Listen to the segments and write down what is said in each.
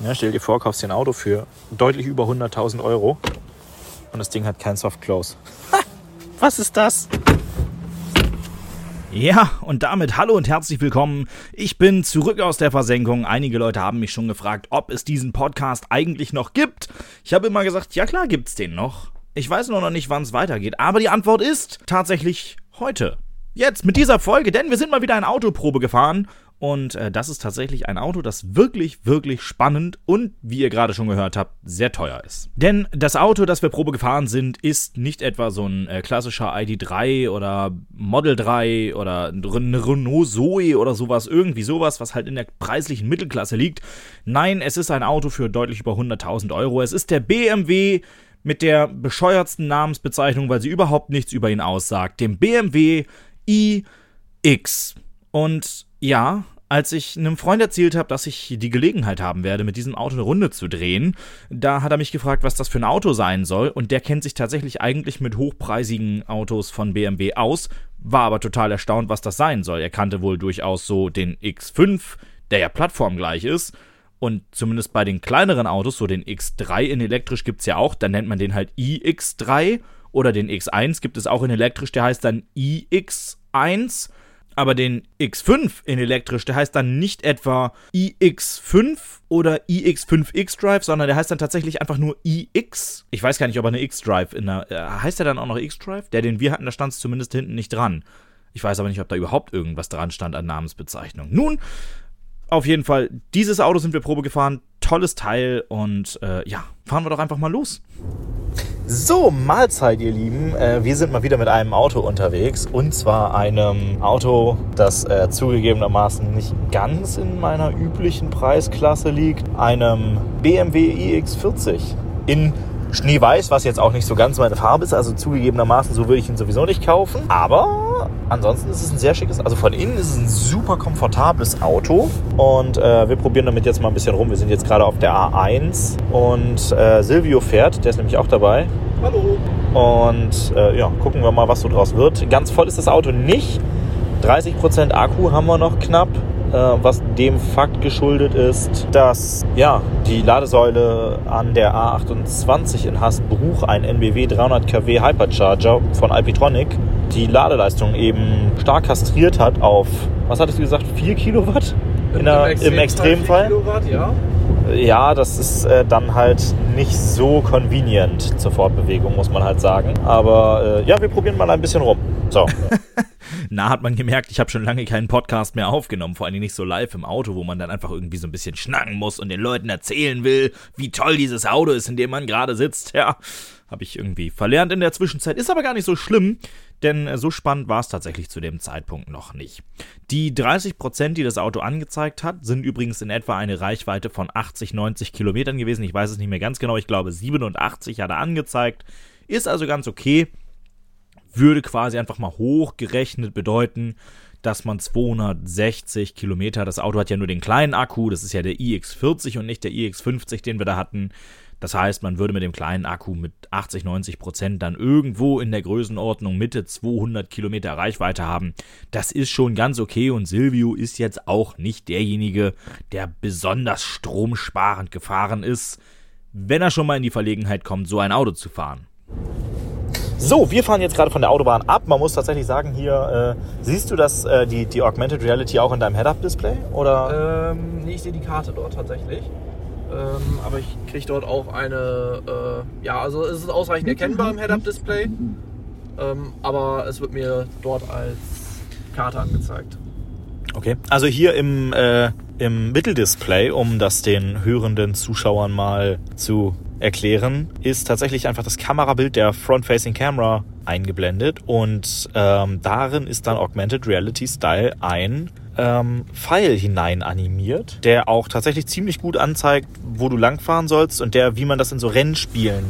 Ja, stell dir vor, kaufst dir ein Auto für deutlich über 100.000 Euro und das Ding hat kein Soft Close. Was ist das? Ja, und damit hallo und herzlich willkommen. Ich bin zurück aus der Versenkung. Einige Leute haben mich schon gefragt, ob es diesen Podcast eigentlich noch gibt. Ich habe immer gesagt, ja klar gibt's den noch. Ich weiß nur noch nicht, wann es weitergeht, aber die Antwort ist tatsächlich heute. Jetzt mit dieser Folge, denn wir sind mal wieder eine Autoprobe gefahren und äh, das ist tatsächlich ein Auto, das wirklich, wirklich spannend und, wie ihr gerade schon gehört habt, sehr teuer ist. Denn das Auto, das wir Probe gefahren sind, ist nicht etwa so ein äh, klassischer ID3 oder Model 3 oder Renault Zoe oder sowas, irgendwie sowas, was halt in der preislichen Mittelklasse liegt. Nein, es ist ein Auto für deutlich über 100.000 Euro. Es ist der BMW mit der bescheuertsten Namensbezeichnung, weil sie überhaupt nichts über ihn aussagt, dem BMW iX. Und ja, als ich einem Freund erzählt habe, dass ich die Gelegenheit haben werde, mit diesem Auto eine Runde zu drehen, da hat er mich gefragt, was das für ein Auto sein soll. Und der kennt sich tatsächlich eigentlich mit hochpreisigen Autos von BMW aus, war aber total erstaunt, was das sein soll. Er kannte wohl durchaus so den X5, der ja plattformgleich ist. Und zumindest bei den kleineren Autos, so den X3 in elektrisch gibt es ja auch, dann nennt man den halt iX3 oder den X1 gibt es auch in elektrisch, der heißt dann iX1 aber den X5 in elektrisch, der heißt dann nicht etwa iX5 oder iX5X Drive, sondern der heißt dann tatsächlich einfach nur iX. Ich weiß gar nicht, ob er eine X-Drive in der. Äh, heißt er dann auch noch X-Drive? Der, den wir hatten, da stand es zumindest hinten nicht dran. Ich weiß aber nicht, ob da überhaupt irgendwas dran stand an Namensbezeichnung. Nun, auf jeden Fall, dieses Auto sind wir Probe gefahren. Tolles Teil und äh, ja, fahren wir doch einfach mal los. So, Mahlzeit, ihr Lieben. Äh, wir sind mal wieder mit einem Auto unterwegs. Und zwar einem Auto, das äh, zugegebenermaßen nicht ganz in meiner üblichen Preisklasse liegt. Einem BMW iX40 in Schneeweiß, was jetzt auch nicht so ganz meine Farbe ist. Also zugegebenermaßen, so würde ich ihn sowieso nicht kaufen. Aber ansonsten ist es ein sehr schickes, also von innen ist es ein super komfortables Auto. Und äh, wir probieren damit jetzt mal ein bisschen rum. Wir sind jetzt gerade auf der A1 und äh, Silvio fährt, der ist nämlich auch dabei. Hallo. Und äh, ja, gucken wir mal, was so draus wird. Ganz voll ist das Auto nicht. 30% Akku haben wir noch knapp. Äh, was dem Fakt geschuldet ist, dass ja, die Ladesäule an der A28 in Hasbruch, ein NBW 300 kW Hypercharger von Alpitronic, die Ladeleistung eben stark kastriert hat auf, was hattest du gesagt, 4 Kilowatt? Im, der, im Extremfall? Kilowatt, ja. Ja, das ist äh, dann halt nicht so convenient zur Fortbewegung, muss man halt sagen. Aber äh, ja, wir probieren mal ein bisschen rum. So. Na, hat man gemerkt, ich habe schon lange keinen Podcast mehr aufgenommen, vor allem nicht so live im Auto, wo man dann einfach irgendwie so ein bisschen schnacken muss und den Leuten erzählen will, wie toll dieses Auto ist, in dem man gerade sitzt. Ja, habe ich irgendwie verlernt in der Zwischenzeit. Ist aber gar nicht so schlimm, denn äh, so spannend war es tatsächlich zu dem Zeitpunkt noch nicht. Die 30%, die das Auto angezeigt hat, sind übrigens in etwa eine Reichweite von 80, 90 Kilometern gewesen. Ich weiß es nicht mehr ganz genau, ich glaube 87 hat er angezeigt. Ist also ganz okay. Würde quasi einfach mal hochgerechnet bedeuten, dass man 260 Kilometer, das Auto hat ja nur den kleinen Akku, das ist ja der iX40 und nicht der iX50, den wir da hatten, das heißt, man würde mit dem kleinen Akku mit 80, 90 Prozent dann irgendwo in der Größenordnung Mitte 200 Kilometer Reichweite haben. Das ist schon ganz okay und Silvio ist jetzt auch nicht derjenige, der besonders stromsparend gefahren ist, wenn er schon mal in die Verlegenheit kommt, so ein Auto zu fahren. So, wir fahren jetzt gerade von der Autobahn ab. Man muss tatsächlich sagen, hier äh, siehst du das, äh, die, die Augmented Reality auch in deinem Head-Up-Display? Ähm, nee, ich sehe die Karte dort tatsächlich. Ähm, aber ich kriege dort auch eine, äh, ja, also es ist ausreichend erkennbar im Head-Up-Display, ähm, aber es wird mir dort als Karte angezeigt. Okay, also hier im, äh, im Mitteldisplay, um das den hörenden Zuschauern mal zu erklären, ist tatsächlich einfach das Kamerabild der Front-Facing Camera eingeblendet und ähm, darin ist dann Augmented Reality Style ein ähm, Pfeil hinein animiert, der auch tatsächlich ziemlich gut anzeigt, wo du langfahren sollst und der, wie man das in so Rennspielen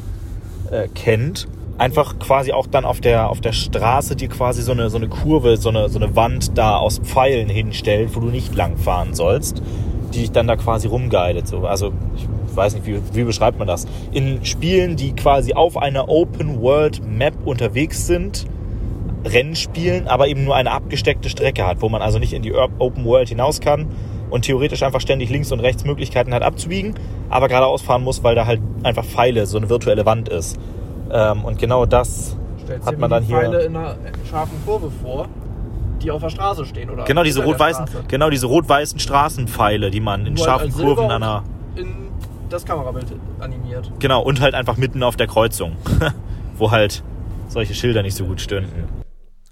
äh, kennt, einfach quasi auch dann auf der, auf der Straße dir quasi so eine, so eine Kurve, so eine, so eine Wand da aus Pfeilen hinstellt, wo du nicht langfahren sollst, die dich dann da quasi rumguidet. So. Also ich weiß nicht, wie, wie beschreibt man das? In Spielen, die quasi auf einer Open World Map unterwegs sind, Rennen spielen, aber eben nur eine abgesteckte Strecke hat, wo man also nicht in die Open World hinaus kann und theoretisch einfach ständig links und rechts Möglichkeiten hat abzubiegen, aber geradeaus fahren muss, weil da halt einfach Pfeile, so eine virtuelle Wand ist. Ähm, und genau das Stellst hat man dann hier. Pfeile in einer scharfen Kurve vor, die auf der Straße stehen, oder? Genau diese rot-weißen, genau diese rot-weißen Straßenpfeile, die man in Nur halt scharfen Silber Kurven an einer, in das Kamerabild animiert. genau und halt einfach mitten auf der Kreuzung, wo halt solche Schilder nicht so gut stünden.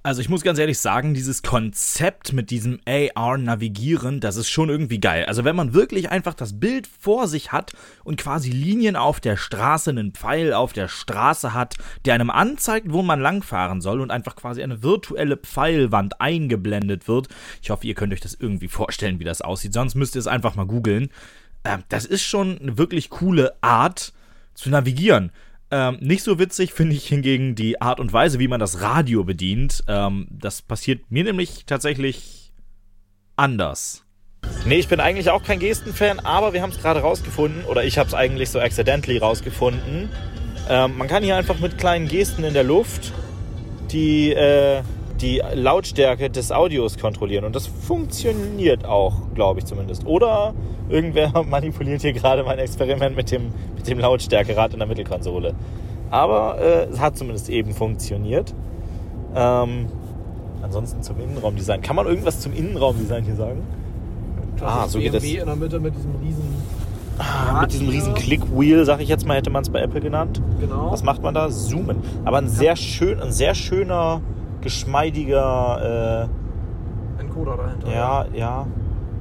Also ich muss ganz ehrlich sagen, dieses Konzept mit diesem AR-Navigieren, das ist schon irgendwie geil. Also wenn man wirklich einfach das Bild vor sich hat und quasi Linien auf der Straße, einen Pfeil auf der Straße hat, der einem anzeigt, wo man langfahren soll und einfach quasi eine virtuelle Pfeilwand eingeblendet wird. Ich hoffe, ihr könnt euch das irgendwie vorstellen, wie das aussieht. Sonst müsst ihr es einfach mal googeln. Ähm, das ist schon eine wirklich coole Art zu navigieren. Ähm, nicht so witzig finde ich hingegen die Art und Weise, wie man das Radio bedient. Ähm, das passiert mir nämlich tatsächlich anders. Nee, ich bin eigentlich auch kein Gestenfan, aber wir haben es gerade rausgefunden, oder ich habe es eigentlich so accidentally rausgefunden. Ähm, man kann hier einfach mit kleinen Gesten in der Luft die, äh, die Lautstärke des Audios kontrollieren. Und das funktioniert auch, glaube ich zumindest. Oder irgendwer manipuliert hier gerade mein Experiment mit dem, mit dem Lautstärkerad in der Mittelkonsole. Aber äh, es hat zumindest eben funktioniert. Ähm, ansonsten zum Innenraumdesign. Kann man irgendwas zum Innenraumdesign hier sagen? Das Ah, so geht das. in der Mitte mit diesem riesen Ah, mit diesem riesen Click-Wheel, sag ich jetzt mal, hätte man es bei Apple genannt. Genau. Was macht man da? Zoomen. Aber ein sehr schön, ein sehr schöner, geschmeidiger, Encoder dahinter. äh, ja, ja.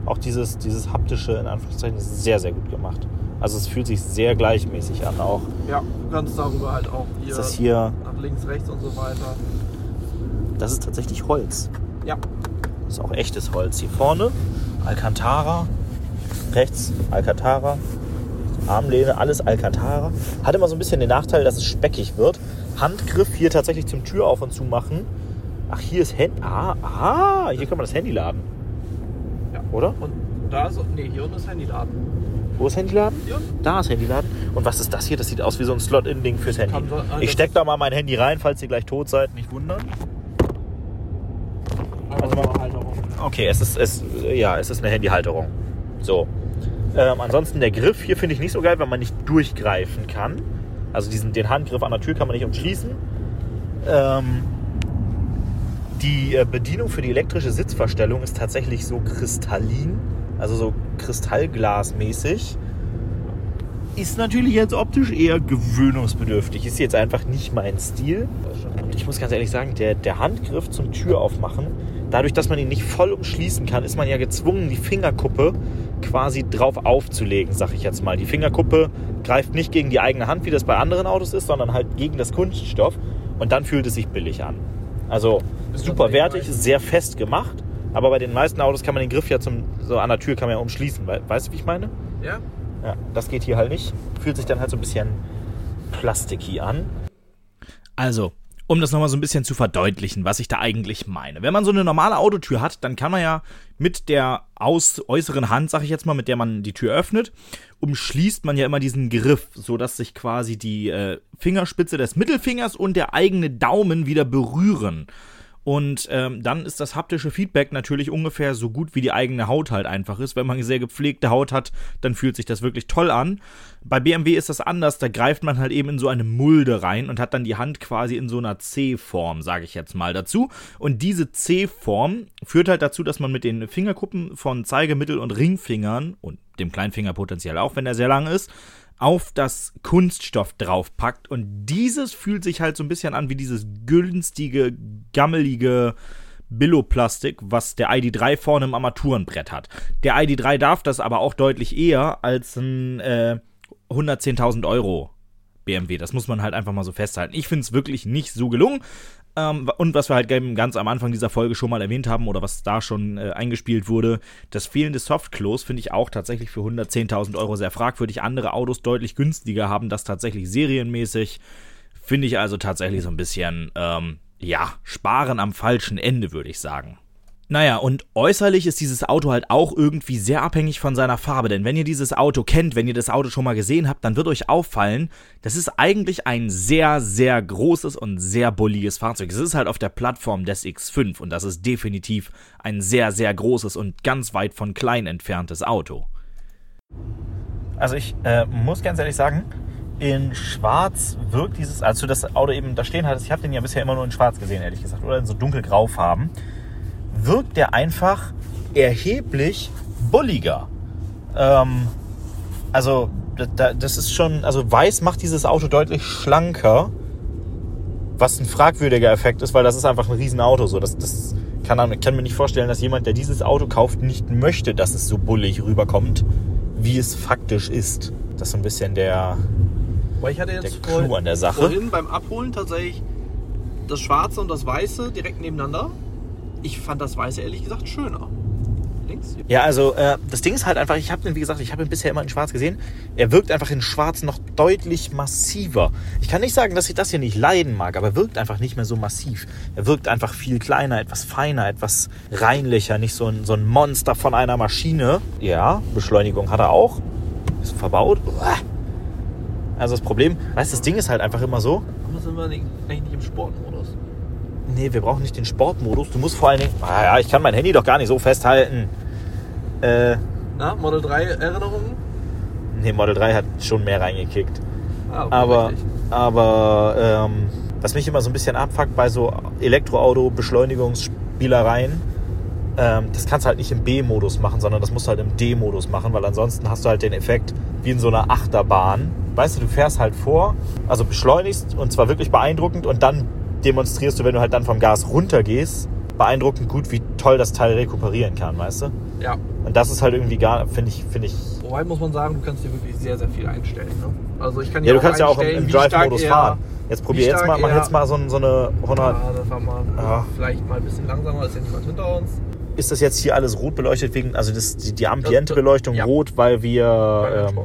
Auch dieses, dieses haptische, in Anführungszeichen, ist sehr, sehr gut gemacht. Also es fühlt sich sehr gleichmäßig an auch. Ja, du kannst darüber halt auch hier, Ist das hier, nach links, rechts und so weiter. das ist tatsächlich Holz. Ja, Das ist auch echtes Holz. Hier vorne Alcantara, rechts Alcantara, Armlehne, alles Alcantara. Hat immer so ein bisschen den Nachteil, dass es speckig wird. Handgriff hier tatsächlich zum Tür auf und zu machen. Ach, hier ist Handy. Ah, ah, hier kann man das Handy laden. ja. Oder? Und da ist, nee, hier unten ist Handyladen. Wo ist Handyladen? Hier unten? Da ist Handyladen. Und was ist das hier? Das sieht aus wie so ein Slot-In-Ding fürs Handy. Kann so- ah, Ich das- steck da mal mein Handy rein, falls ihr gleich tot seid. Nicht wundern. Aber Warte mal. Halterung. Okay, es ist, es, ja, es ist eine Handyhalterung. So. Ähm, ansonsten der Griff hier finde ich nicht so geil, weil man nicht durchgreifen kann. Also diesen, den Handgriff an der Tür kann man nicht umschließen. Ähm, die äh, Bedienung für die elektrische Sitzverstellung ist tatsächlich so kristallin, also so kristallglasmäßig. Ist natürlich jetzt optisch eher gewöhnungsbedürftig. Ist jetzt einfach nicht mein Stil. Und ich muss ganz ehrlich sagen, der, der Handgriff zum Tür aufmachen, dadurch, dass man ihn nicht voll umschließen kann, ist man ja gezwungen, die Fingerkuppe quasi drauf aufzulegen, sag ich jetzt mal. Die Fingerkuppe greift nicht gegen die eigene Hand, wie das bei anderen Autos ist, sondern halt gegen das Kunststoff. Und dann fühlt es sich billig an. Also Ist super wertig, sehr fest gemacht. Aber bei den meisten Autos kann man den Griff ja zum, so an der Tür kann man ja umschließen. We- Weißt du, wie ich meine? Ja? Ja, das geht hier halt nicht. Fühlt sich dann halt so ein bisschen plasticky an. Also, um das nochmal so ein bisschen zu verdeutlichen, was ich da eigentlich meine. Wenn man so eine normale Autotür hat, dann kann man ja mit der aus äußeren Hand, sag ich jetzt mal, mit der man die Tür öffnet, umschließt man ja immer diesen Griff, so dass sich quasi die äh, Fingerspitze des Mittelfingers und der eigene Daumen wieder berühren. Und ähm, dann ist das haptische Feedback natürlich ungefähr so gut wie die eigene Haut halt einfach ist. Wenn man sehr gepflegte Haut hat, dann fühlt sich das wirklich toll an. Bei BMW ist das anders, da greift man halt eben in so eine Mulde rein und hat dann die Hand quasi in so einer C-Form, sage ich jetzt mal dazu. Und diese C-Form führt halt dazu, dass man mit den Fingerkuppen von Zeige-, Mittel- und Ringfingern und dem Kleinfinger potenziell auch, wenn er sehr lang ist, auf das Kunststoff draufpackt und dieses fühlt sich halt so ein bisschen an wie dieses günstige, gammelige Billoplastik, was der ID3 vorne im Armaturenbrett hat. Der ID3 darf das aber auch deutlich eher als ein äh, 110.000 Euro BMW. Das muss man halt einfach mal so festhalten. Ich finde es wirklich nicht so gelungen. Ähm, und was wir halt ganz am Anfang dieser Folge schon mal erwähnt haben oder was da schon äh, eingespielt wurde, das fehlende Softclose finde ich auch tatsächlich für 110.000 Euro sehr fragwürdig. Andere Autos deutlich günstiger haben das tatsächlich serienmäßig. Finde ich also tatsächlich so ein bisschen, ähm, ja, sparen am falschen Ende, würde ich sagen. Naja, und äußerlich ist dieses Auto halt auch irgendwie sehr abhängig von seiner Farbe. Denn wenn ihr dieses Auto kennt, wenn ihr das Auto schon mal gesehen habt, dann wird euch auffallen, das ist eigentlich ein sehr, sehr großes und sehr bulliges Fahrzeug. Es ist halt auf der Plattform des X5 und das ist definitiv ein sehr, sehr großes und ganz weit von klein entferntes Auto. Also ich äh, muss ganz ehrlich sagen, in Schwarz wirkt dieses, als du das Auto eben da stehen hattest, ich habe den ja bisher immer nur in Schwarz gesehen, ehrlich gesagt, oder in so dunkelgraufarben, wirkt der einfach erheblich bulliger. Ähm, also da, das ist schon, also weiß macht dieses Auto deutlich schlanker, was ein fragwürdiger Effekt ist, weil das ist einfach ein Riesenauto. So, das, das kann, ich kann mir nicht vorstellen, dass jemand, der dieses Auto kauft, nicht möchte, dass es so bullig rüberkommt, wie es faktisch ist. Das ist so ein bisschen der, Weil ich hatte der jetzt Clou vor, an der Sache. vorhin beim Abholen tatsächlich das Schwarze und das Weiße direkt nebeneinander. Ich fand das Weiße ehrlich gesagt schöner. Links? Ja, also äh, das Ding ist halt einfach, ich habe den, wie gesagt, ich habe ihn bisher immer in Schwarz gesehen. Er wirkt einfach in Schwarz noch deutlich massiver. Ich kann nicht sagen, dass ich das hier nicht leiden mag, aber er wirkt einfach nicht mehr so massiv. Er wirkt einfach viel kleiner, etwas feiner, etwas reinlicher, nicht so ein, so ein Monster von einer Maschine. Ja, Beschleunigung hat er auch. Ist verbaut. Uah. Also das Problem, weißt du, das Ding ist halt einfach immer so, Aber sind wir eigentlich nicht im Sportmodus? Nee, wir brauchen nicht den Sportmodus. Du musst vor allen Dingen. Ah ja, ich kann mein Handy doch gar nicht so festhalten. Äh, Na, Model 3 Erinnerungen? nee, Model 3 hat schon mehr reingekickt. Ah, okay, Aber, richtig. aber ähm, was mich immer so ein bisschen abfuckt bei so Elektroauto-Beschleunigungsspielereien, ähm, das kannst du halt nicht im B-Modus machen, sondern das musst du halt im D-Modus machen, weil ansonsten hast du halt den Effekt wie in so einer Achterbahn. Weißt du, du fährst halt vor, also beschleunigst und zwar wirklich beeindruckend und dann demonstrierst du, wenn du halt dann vom Gas runtergehst, beeindruckend gut, wie toll das Teil rekuperieren kann, weißt du? Ja. Und das ist halt irgendwie gar, finde ich, finde ich. Wobei muss man sagen, du kannst dir wirklich sehr, sehr viel einstellen. Ne? Also ich kann Ja, du kannst ja auch im, im Drive-Modus fahren. Jetzt probier jetzt mal, mach jetzt mal so, so eine 100. Ah, das war mal Ja. vielleicht mal ein bisschen langsamer, ist ja niemand hinter uns. Ist das jetzt hier alles rot beleuchtet wegen, also das, die, die Ambiente-Beleuchtung Ja. rot, weil wir. Weil Ähm,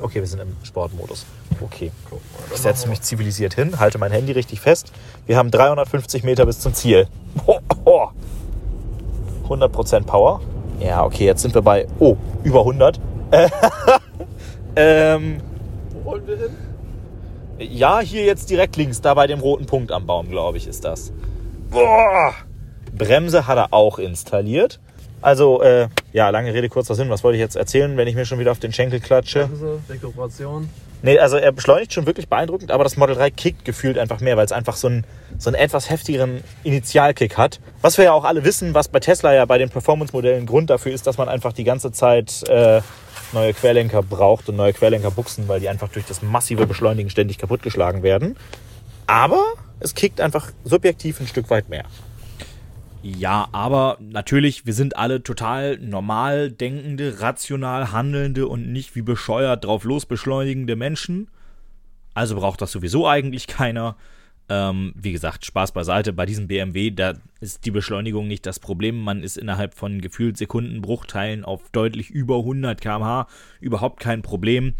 okay, wir sind im Sportmodus. Okay. Mal, Ich setze mich zivilisiert hin, halte mein Handy richtig fest. Wir haben 350 Meter bis zum Ziel. Ho, ho. 100% Power. Ja, okay, jetzt sind wir bei, oh, über 100. ähm, Wo wollen wir hin? ja, hier jetzt direkt links, da bei dem roten Punkt am Baum, glaube ich, ist das. Boah. Bremse hat er auch installiert. Also, äh, ja, lange Rede, kurzer Sinn. Was wollte ich jetzt erzählen, wenn ich mir schon wieder auf den Schenkel klatsche? Bremse, Rekuperation. Nee, also er beschleunigt schon wirklich beeindruckend, aber das Model 3 kickt gefühlt einfach mehr, weil es einfach so einen, so einen etwas heftigeren Initialkick hat. Was wir ja auch alle wissen, was bei Tesla ja bei den Performance-Modellen Grund dafür ist, dass man einfach die ganze Zeit äh, neue Querlenker braucht und neue Querlenkerbuchsen, weil die einfach durch das massive Beschleunigen ständig kaputtgeschlagen werden. Aber es kickt einfach subjektiv ein Stück weit mehr. Ja, aber natürlich, wir sind alle total normal denkende, rational handelnde und nicht wie bescheuert drauf los beschleunigende Menschen. Also braucht das sowieso eigentlich keiner. Ähm, wie gesagt, Spaß beiseite. Bei diesem BMW, da ist die Beschleunigung nicht das Problem. Man ist innerhalb von gefühlt Sekundenbruchteilen auf deutlich über 100 km/h. Überhaupt kein Problem.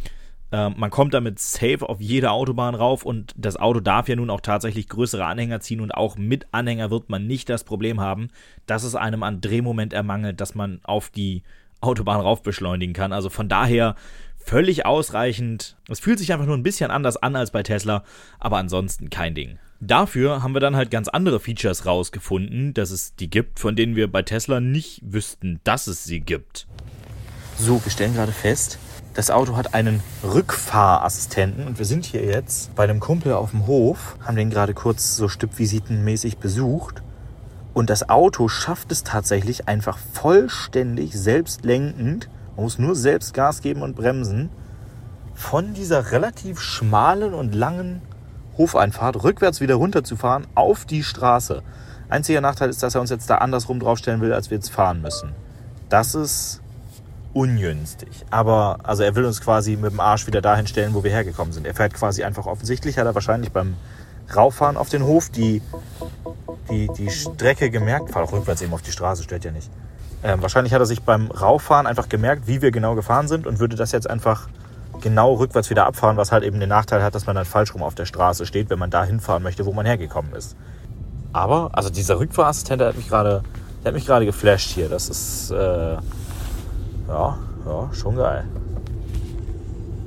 Ähm, man kommt damit safe auf jede Autobahn rauf und das Auto darf ja nun auch tatsächlich größere Anhänger ziehen und auch mit Anhänger wird man nicht das Problem haben, dass es einem an Drehmoment ermangelt, dass man auf die Autobahn rauf beschleunigen kann. Also von daher völlig ausreichend. Es fühlt sich einfach nur ein bisschen anders an als bei Tesla, aber ansonsten kein Ding. Dafür haben wir dann halt ganz andere Features rausgefunden, dass es die gibt, von denen wir bei Tesla nicht wüssten, dass es sie gibt. So, wir stellen gerade fest, das Auto hat einen Rückfahrassistenten und wir sind hier jetzt bei einem Kumpel auf dem Hof, haben den gerade kurz so stippvisitenmäßig besucht und das Auto schafft es tatsächlich einfach vollständig selbstlenkend, man muss nur selbst Gas geben und bremsen, von dieser relativ schmalen und langen Hofeinfahrt rückwärts wieder runterzufahren auf die Straße. Einziger Nachteil ist, dass er uns jetzt da andersrum draufstellen will, als wir jetzt fahren müssen. Das ist ungünstig. Aber also er will uns quasi mit dem Arsch wieder dahin stellen, wo wir hergekommen sind. Er fährt quasi einfach offensichtlich, hat er wahrscheinlich beim Rauffahren auf den Hof die, die, die Strecke gemerkt. Fahr auch rückwärts eben auf die Straße, stört ja nicht. Ähm, wahrscheinlich hat er sich beim Rauffahren einfach gemerkt, wie wir genau gefahren sind und würde das jetzt einfach genau rückwärts wieder abfahren, was halt eben den Nachteil hat, dass man dann falsch rum auf der Straße steht, wenn man da hinfahren möchte, wo man hergekommen ist. Aber, also dieser Rückfahrassistent, der hat mich gerade, der hat mich gerade geflasht hier. Das ist, äh, ja, ja, schon geil.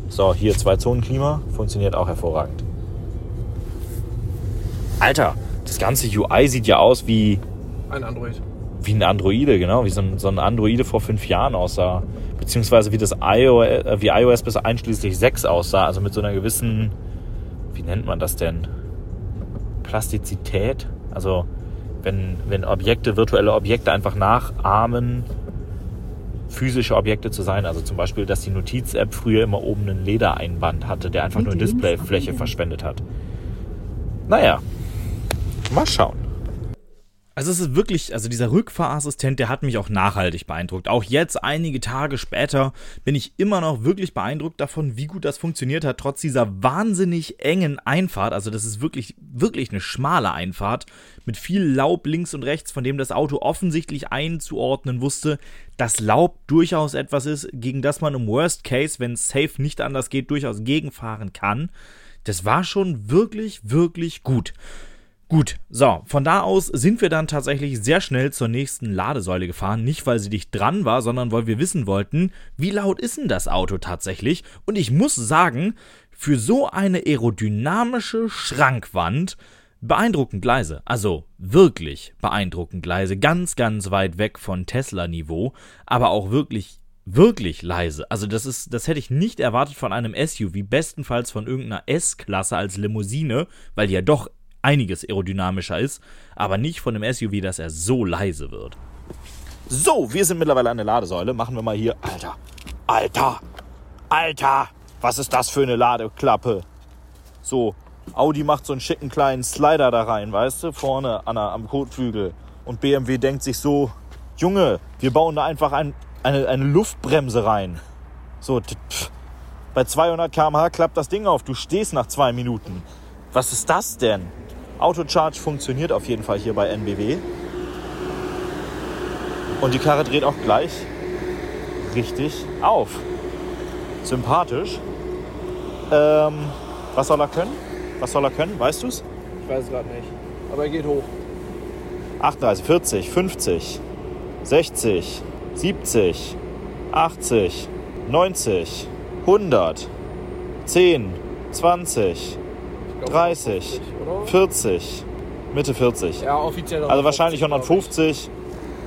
So, hier zwei Zonen Klima, funktioniert auch hervorragend. Alter, das ganze UI sieht ja aus wie, Ein Android. wie ein Androide, genau, wie so ein, so ein Androide vor fünf Jahren aussah. Beziehungsweise wie das iOS, äh, wie iOS bis einschließlich 6 aussah, also mit so einer gewissen, wie nennt man das denn? Plastizität. Also wenn, wenn Objekte, virtuelle Objekte einfach nachahmen, physische Objekte zu sein. Also zum Beispiel, dass die Notiz-App früher immer oben einen Ledereinband hatte, der einfach nur Displayfläche verschwendet hat. Naja, mal schauen. Also es ist wirklich, also dieser Rückfahrassistent, der hat mich auch nachhaltig beeindruckt. Auch jetzt, einige Tage später, bin ich immer noch wirklich beeindruckt davon, wie gut das funktioniert hat, trotz dieser wahnsinnig engen Einfahrt. Also das ist wirklich, wirklich eine schmale Einfahrt mit viel Laub links und rechts, von dem das Auto offensichtlich einzuordnen wusste, dass Laub durchaus etwas ist, gegen das man im Worst Case, wenn es safe nicht anders geht, durchaus gegenfahren kann. Das war schon wirklich, wirklich gut. Gut, so, von da aus sind wir dann tatsächlich sehr schnell zur nächsten Ladesäule gefahren. Nicht, weil sie dicht dran war, sondern weil wir wissen wollten, wie laut ist denn das Auto tatsächlich? Und ich muss sagen, für so eine aerodynamische Schrankwand beeindruckend leise. Also wirklich beeindruckend leise. Ganz, ganz weit weg von Tesla-Niveau, aber auch wirklich wirklich leise. Also das ist, das hätte ich nicht erwartet von einem SUV, bestenfalls von irgendeiner S-Klasse als Limousine, weil die ja doch einiges aerodynamischer ist, aber nicht von dem SUV, dass er so leise wird. So, wir sind mittlerweile an der Ladesäule. Machen wir mal hier. Alter, Alter, Alter, was ist das für eine Ladeklappe? So, Audi macht so einen schicken kleinen Slider da rein, weißt du, vorne an der, am Kotflügel. Und BMW denkt sich so, Junge, wir bauen da einfach ein, eine, eine Luftbremse rein. So, pff, bei 200 km/h klappt das Ding auf. Du stehst nach zwei Minuten. Was ist das denn? Autocharge funktioniert auf jeden Fall hier bei NBW. Und die Karre dreht auch gleich richtig auf. Sympathisch. Ähm, was soll er können? Was soll er können? Weißt du es? Ich weiß es gerade nicht. Aber er geht hoch. 38, 40, 50, 60, 70, 80, 90, 100, 10, 20, 30, 40, Mitte 40. Ja, offiziell. Also wahrscheinlich 150.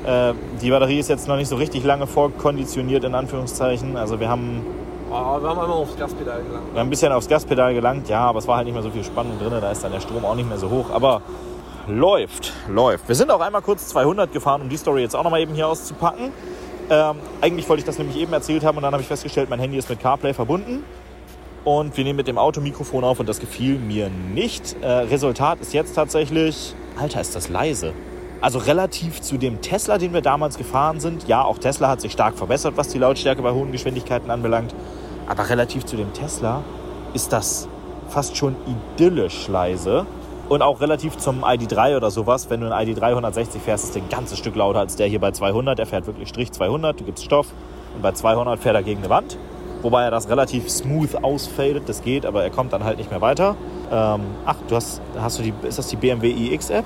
Äh, die Batterie ist jetzt noch nicht so richtig lange vorkonditioniert, in Anführungszeichen. Also wir haben. Oh, wir haben einmal aufs Gaspedal gelangt. Wir haben ein bisschen aufs Gaspedal gelangt, ja, aber es war halt nicht mehr so viel Spannung drin. Da ist dann der Strom auch nicht mehr so hoch. Aber läuft, läuft. Wir sind auch einmal kurz 200 gefahren, um die Story jetzt auch nochmal eben hier auszupacken. Ähm, eigentlich wollte ich das nämlich eben erzählt haben und dann habe ich festgestellt, mein Handy ist mit CarPlay verbunden und wir nehmen mit dem Automikrofon auf und das gefiel mir nicht. Äh, Resultat ist jetzt tatsächlich, Alter, ist das leise. Also relativ zu dem Tesla, den wir damals gefahren sind. Ja, auch Tesla hat sich stark verbessert, was die Lautstärke bei hohen Geschwindigkeiten anbelangt. Aber relativ zu dem Tesla ist das fast schon idyllisch leise. Und auch relativ zum ID3 oder sowas, wenn du ein ID3 160 fährst, ist der ein ganzes Stück lauter als der hier bei 200. Er fährt wirklich Strich 200, du gibst Stoff und bei 200 fährt er gegen eine Wand. Wobei er das relativ smooth ausfadet, das geht, aber er kommt dann halt nicht mehr weiter. Ähm, ach, du hast, hast du die, ist das die BMW iX-App?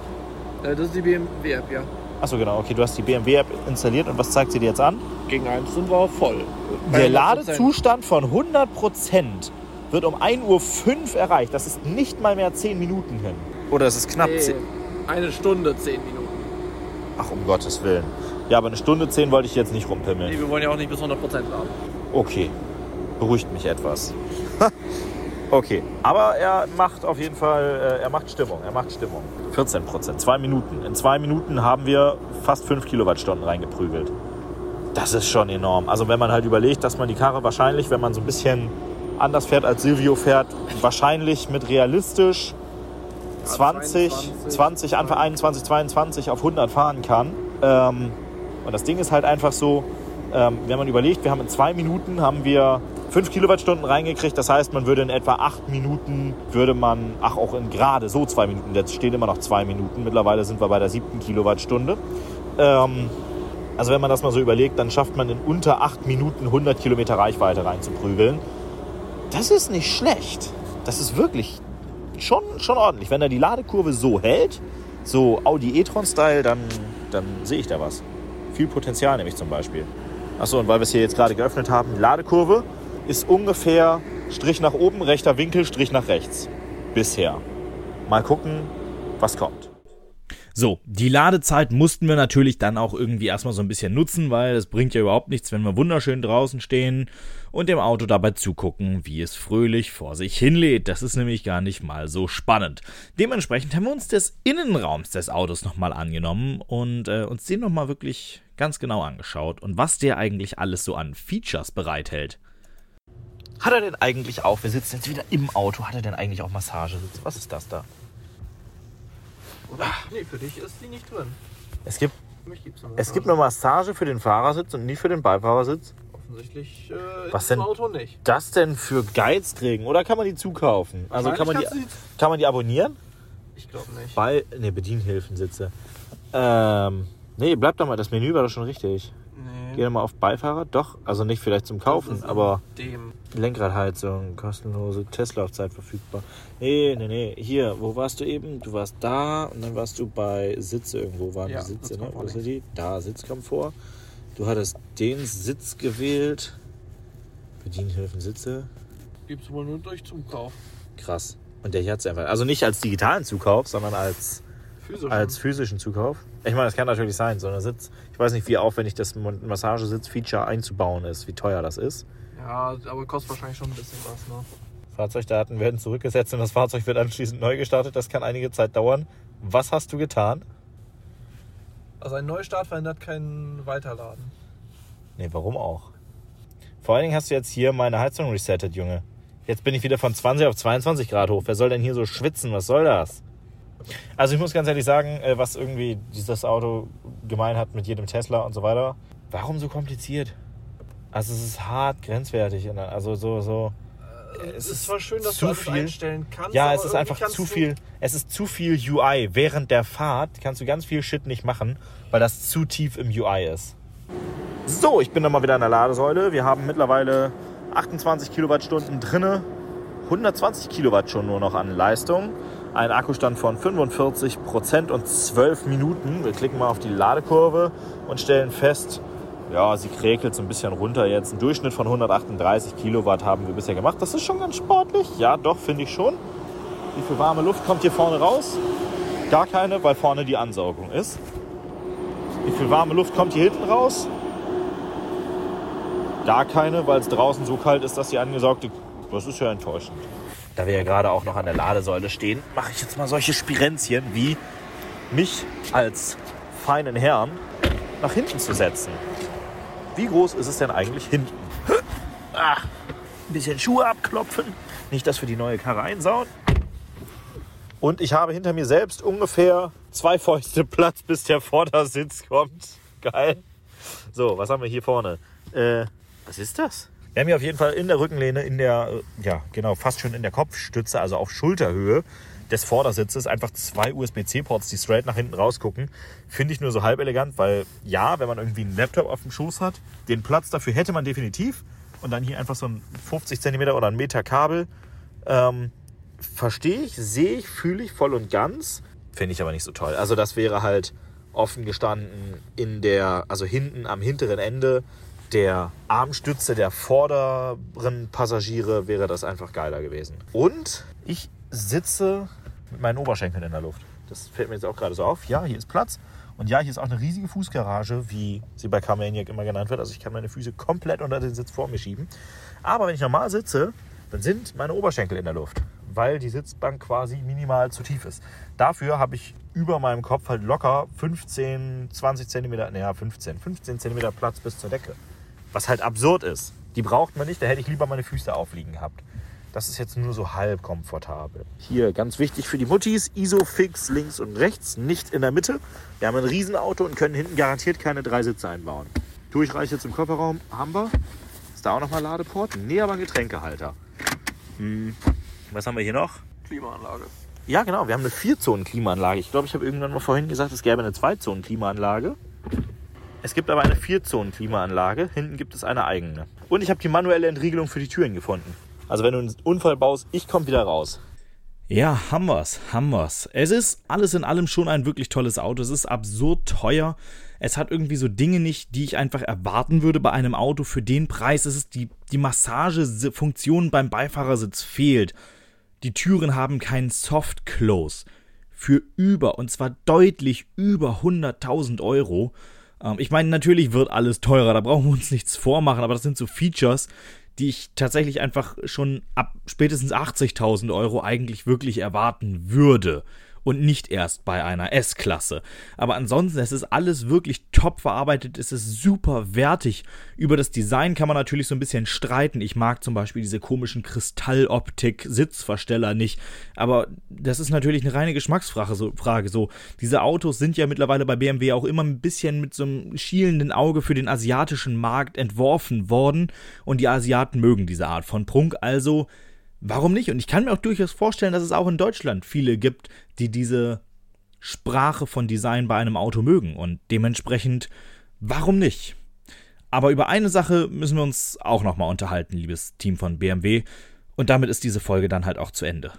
Äh, das ist die BMW-App, ja. Achso, genau, okay, du hast die BMW-App installiert und was zeigt sie dir jetzt an? Gegen eins sind wir voll. Der Ladezustand von 100% wird um 1.05 Uhr erreicht. Das ist nicht mal mehr 10 Minuten hin. Oder es ist knapp Nee, 10. eine Stunde, zehn Minuten. Ach, um Gottes Willen. Ja, aber eine Stunde 10 wollte ich jetzt nicht rumpimmeln. Nee, wir wollen ja auch nicht bis 100% laden. Okay, beruhigt mich etwas. okay, aber er macht auf jeden Fall, äh, er macht Stimmung, er macht Stimmung. 14 Prozent, zwei Minuten. In zwei Minuten haben wir fast 5 Kilowattstunden reingeprügelt. Das ist schon enorm. Also wenn man halt überlegt, dass man die Karre wahrscheinlich, wenn man so ein bisschen anders fährt als Silvio fährt, wahrscheinlich mit realistisch 20, 22, 20, Anfang 21, 22 auf 100 fahren kann. Ähm, und das Ding ist halt einfach so, ähm, wenn man überlegt, wir haben in zwei Minuten haben wir 5 Kilowattstunden reingekriegt. Das heißt, man würde in etwa 8 Minuten, würde man, ach auch in gerade so zwei Minuten, jetzt stehen immer noch zwei Minuten. Mittlerweile sind wir bei der siebten Kilowattstunde. Ähm, also wenn man das mal so überlegt, dann schafft man in unter 8 Minuten 100 Kilometer Reichweite reinzuprügeln. Das ist nicht schlecht. Das ist wirklich schon, schon ordentlich. Wenn er die Ladekurve so hält, so Audi e-tron-Style, dann, dann sehe ich da was. Viel Potenzial nämlich zum Beispiel. Achso, und weil wir es hier jetzt gerade geöffnet haben, Ladekurve ist ungefähr Strich nach oben, rechter Winkel, Strich nach rechts. Bisher. Mal gucken, was kommt. So, die Ladezeit mussten wir natürlich dann auch irgendwie erstmal so ein bisschen nutzen, weil es bringt ja überhaupt nichts, wenn wir wunderschön draußen stehen und dem Auto dabei zugucken, wie es fröhlich vor sich hinlädt. Das ist nämlich gar nicht mal so spannend. Dementsprechend haben wir uns des Innenraums des Autos nochmal angenommen und äh, uns den nochmal wirklich ganz genau angeschaut und was der eigentlich alles so an Features bereithält. Hat er denn eigentlich auch, wir sitzen jetzt wieder im Auto, hat er denn eigentlich auch Massagesitze? Was ist das da? Nee, für dich ist die nicht drin. Es gibt, Für mich gibt's eine es gibt eine Massage für den Fahrersitz und nicht für den Beifahrersitz. Offensichtlich äh, Was ist denn? im Auto nicht. Das denn für Geizträgen? Oder kann man die zukaufen? Also kann man die, Wahrscheinlich kann man die abonnieren? Ich glaube nicht. Bei, ne, Bedienhilfensitze. Ähm, nee, bleibt doch mal, das Menü war doch schon richtig. Geh doch mal auf Beifahrer. Doch, also nicht vielleicht zum Kaufen, aber Dem. Lenkradheizung, kostenlose Testlaufzeit verfügbar. Nee, nee, nee. Hier, wo warst du eben? Du warst da und dann warst du bei Sitze irgendwo. Waren Ja, die Sitze, ne? Wo sind die? Da, Sitzkomfort. Du hattest den Sitz gewählt. Bedienhilfen, Sitze. Gibt's wohl nur durch Zukauf. Krass. Und der hier hat es einfach. Also nicht als digitalen Zukauf, sondern als, Physisch. als physischen Zukauf. Ich meine, das kann natürlich sein, so ein Sitz. Ich weiß nicht, wie aufwendig das Massagesitz-Feature einzubauen ist, wie teuer das ist. Ja, aber kostet wahrscheinlich schon ein bisschen was, ne? Fahrzeugdaten werden zurückgesetzt und das Fahrzeug wird anschließend neu gestartet. Das kann einige Zeit dauern. Was hast du getan? Also ein Neustart verhindert kein Weiterladen. Nee, warum auch? Vor allen Dingen hast du jetzt hier meine Heizung resettet, Junge. Jetzt bin ich wieder von 20 auf 22 Grad hoch. Wer soll denn hier so schwitzen? Was soll das? Also ich muss ganz ehrlich sagen, äh, was irgendwie dieses Auto gemein hat mit jedem Tesla und so weiter. Warum so kompliziert? Also es ist hart grenzwertig. Also so, so. Es ist zwar schön, dass zu du viel. einstellen kannst. Ja, es ist einfach zu viel. Es ist zu viel UI. Während der Fahrt kannst du ganz viel Shit nicht machen, weil das zu tief im UI ist. So, ich bin dann mal wieder an der Ladesäule. Wir haben mittlerweile 28 Kilowattstunden drinne, 120 Kilowatt schon nur noch an Leistung. Ein Akkustand von 45 Prozent und 12 Minuten. Wir klicken mal auf die Ladekurve und stellen fest, ja, sie kräkelt so ein bisschen runter jetzt. Ein Durchschnitt von 138 Kilowatt haben wir bisher gemacht. Das ist schon ganz sportlich. Ja, doch, finde ich schon. Wie viel warme Luft kommt hier vorne raus? Gar keine, weil vorne die Ansaugung ist. Wie viel warme Luft kommt hier hinten raus? Gar keine, weil es draußen so kalt ist, dass die angesaugte. Das ist ja enttäuschend. Da wir ja gerade auch noch an der Ladesäule stehen, mache ich jetzt mal solche Spirenzchen wie mich als feinen Herrn nach hinten zu setzen. Wie groß ist es denn eigentlich hinten? Ach, ein bisschen Schuhe abklopfen. Nicht, dass wir die neue Karre einsauen. Und ich habe hinter mir selbst ungefähr zwei Fäuste Platz, bis der Vordersitz kommt. Geil. So, was haben wir hier vorne? Äh, was ist das? Wir haben hier auf jeden Fall in der Rückenlehne, in der, äh, ja, genau, fast schon in der Kopfstütze, also auf Schulterhöhe des Vordersitzes, einfach zwei USB-C-Ports, die straight nach hinten rausgucken. Finde ich nur so halb elegant, weil ja, wenn man irgendwie einen Laptop auf dem Schoß hat, den Platz dafür hätte man definitiv. Und dann hier einfach so ein 50 cm oder ein Meter Kabel. Ähm, verstehe ich, sehe ich, fühle ich voll und ganz. Finde ich aber nicht so toll. Also das wäre halt offen gestanden in der, also hinten am hinteren Ende der Armstütze der vorderen Passagiere wäre das einfach geiler gewesen. Und ich sitze mit meinen Oberschenkeln in der Luft. Das fällt mir jetzt auch gerade so auf. Ja, hier ist Platz. Und ja, hier ist auch eine riesige Fußgarage, wie sie bei Carmaniac immer genannt wird. Also ich kann meine Füße komplett unter den Sitz vor mir schieben. Aber wenn ich normal sitze, dann sind meine Oberschenkel in der Luft, weil die Sitzbank quasi minimal zu tief ist. Dafür habe ich über meinem Kopf halt locker 15, 20 Zentimeter, naja 15, 15 Zentimeter Platz bis zur Decke. Was halt absurd ist. Die braucht man nicht, da hätte ich lieber meine Füße aufliegen gehabt. Das ist jetzt nur so halb komfortabel. Hier, ganz wichtig für die Muttis, Isofix links und rechts, nicht in der Mitte. Wir haben ein Riesenauto und können hinten garantiert keine drei Sitze einbauen. Durchreiche zum Kofferraum haben wir. Ist da auch nochmal Ladeport? Nee, aber ein Getränkehalter. Hm. Was haben wir hier noch? Klimaanlage. Ja, genau, wir haben eine Vierzonen-Klimaanlage. Ich glaube, ich habe irgendwann mal vorhin gesagt, es gäbe eine Zweizonen-Klimaanlage. Es gibt aber eine Vierzonen-Klimaanlage. Hinten gibt es eine eigene. Und ich habe die manuelle Entriegelung für die Türen gefunden. Also wenn du einen Unfall baust, ich komme wieder raus. Ja, haben wir's, haben wir's. Es ist alles in allem schon ein wirklich tolles Auto. Es ist absurd teuer. Es hat irgendwie so Dinge nicht, die ich einfach erwarten würde bei einem Auto für den Preis. Es ist die, die Massagefunktion beim Beifahrersitz fehlt. Die Türen haben keinen Soft Close. für über, und zwar deutlich über 100.000 Euro. Ähm, ich meine, natürlich wird alles teurer, da brauchen wir uns nichts vormachen, aber das sind so Features, die ich tatsächlich einfach schon ab spätestens 80.000 Euro eigentlich wirklich erwarten würde und nicht erst bei einer S-Klasse. Aber ansonsten, es ist alles wirklich top verarbeitet, es ist super wertig. Über das Design kann man natürlich so ein bisschen streiten. Ich mag zum Beispiel diese komischen Kristalloptik-Sitzversteller nicht, aber das ist natürlich eine reine Geschmacksfrage. So, Frage, so. Diese Autos sind ja mittlerweile bei BMW auch immer ein bisschen mit so einem schielenden Auge für den asiatischen Markt entworfen worden und die Asiaten mögen diese Art von Prunk, also Warum nicht? Und ich kann mir auch durchaus vorstellen, dass es auch in Deutschland viele gibt, die diese Sprache von Design bei einem Auto mögen. Und dementsprechend, warum nicht? Aber über eine Sache müssen wir uns auch nochmal unterhalten, liebes Team von BMW. Und damit ist diese Folge dann halt auch zu Ende.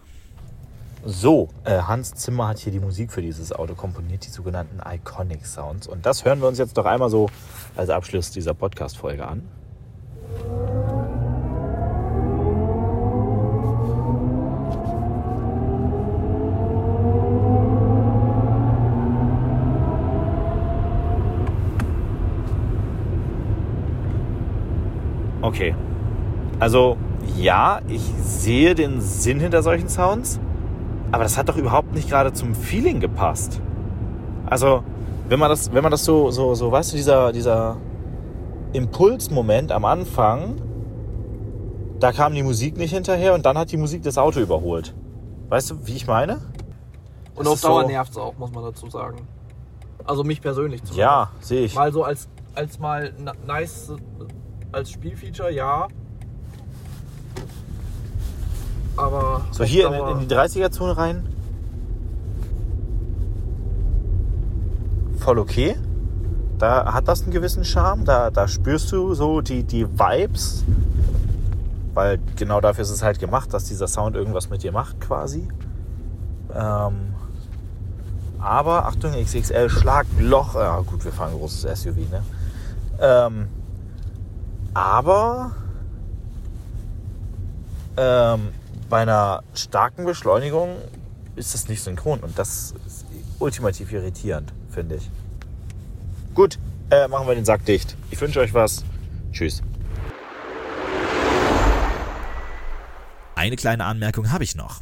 So, äh, Hans Zimmer hat hier die Musik für dieses Auto komponiert, die sogenannten Iconic Sounds. Und das hören wir uns jetzt doch einmal so als Abschluss dieser Podcast-Folge an. Okay. Also ja, ich sehe den Sinn hinter solchen Sounds, aber das hat doch überhaupt nicht gerade zum Feeling gepasst. Also, wenn man das, wenn man das so, so, so, weißt du, dieser, dieser Impulsmoment am Anfang, da kam die Musik nicht hinterher und dann hat die Musik das Auto überholt. Weißt du, wie ich meine? Und Das auf Dauer so- nervt es auch, muss man dazu sagen. Also mich persönlich zumindest. Ja, sehe ich. Mal so als, als mal nice, als Spielfeature, ja. Aber. So hier in, in die 30er-Zone rein. Voll okay. Da hat das einen gewissen Charme. Da, da spürst du so die, die Vibes. Weil genau dafür ist es halt gemacht, dass dieser Sound irgendwas mit dir macht quasi. Ähm, aber Achtung, XXL Schlagloch. Ja gut, wir fahren ein großes SUV, ne? Ähm, aber ähm, bei einer starken Beschleunigung ist das nicht synchron und das ist ultimativ irritierend, finde ich. Gut, äh, machen wir den Sack dicht. Ich wünsche euch was. Tschüss. Eine kleine Anmerkung habe ich noch.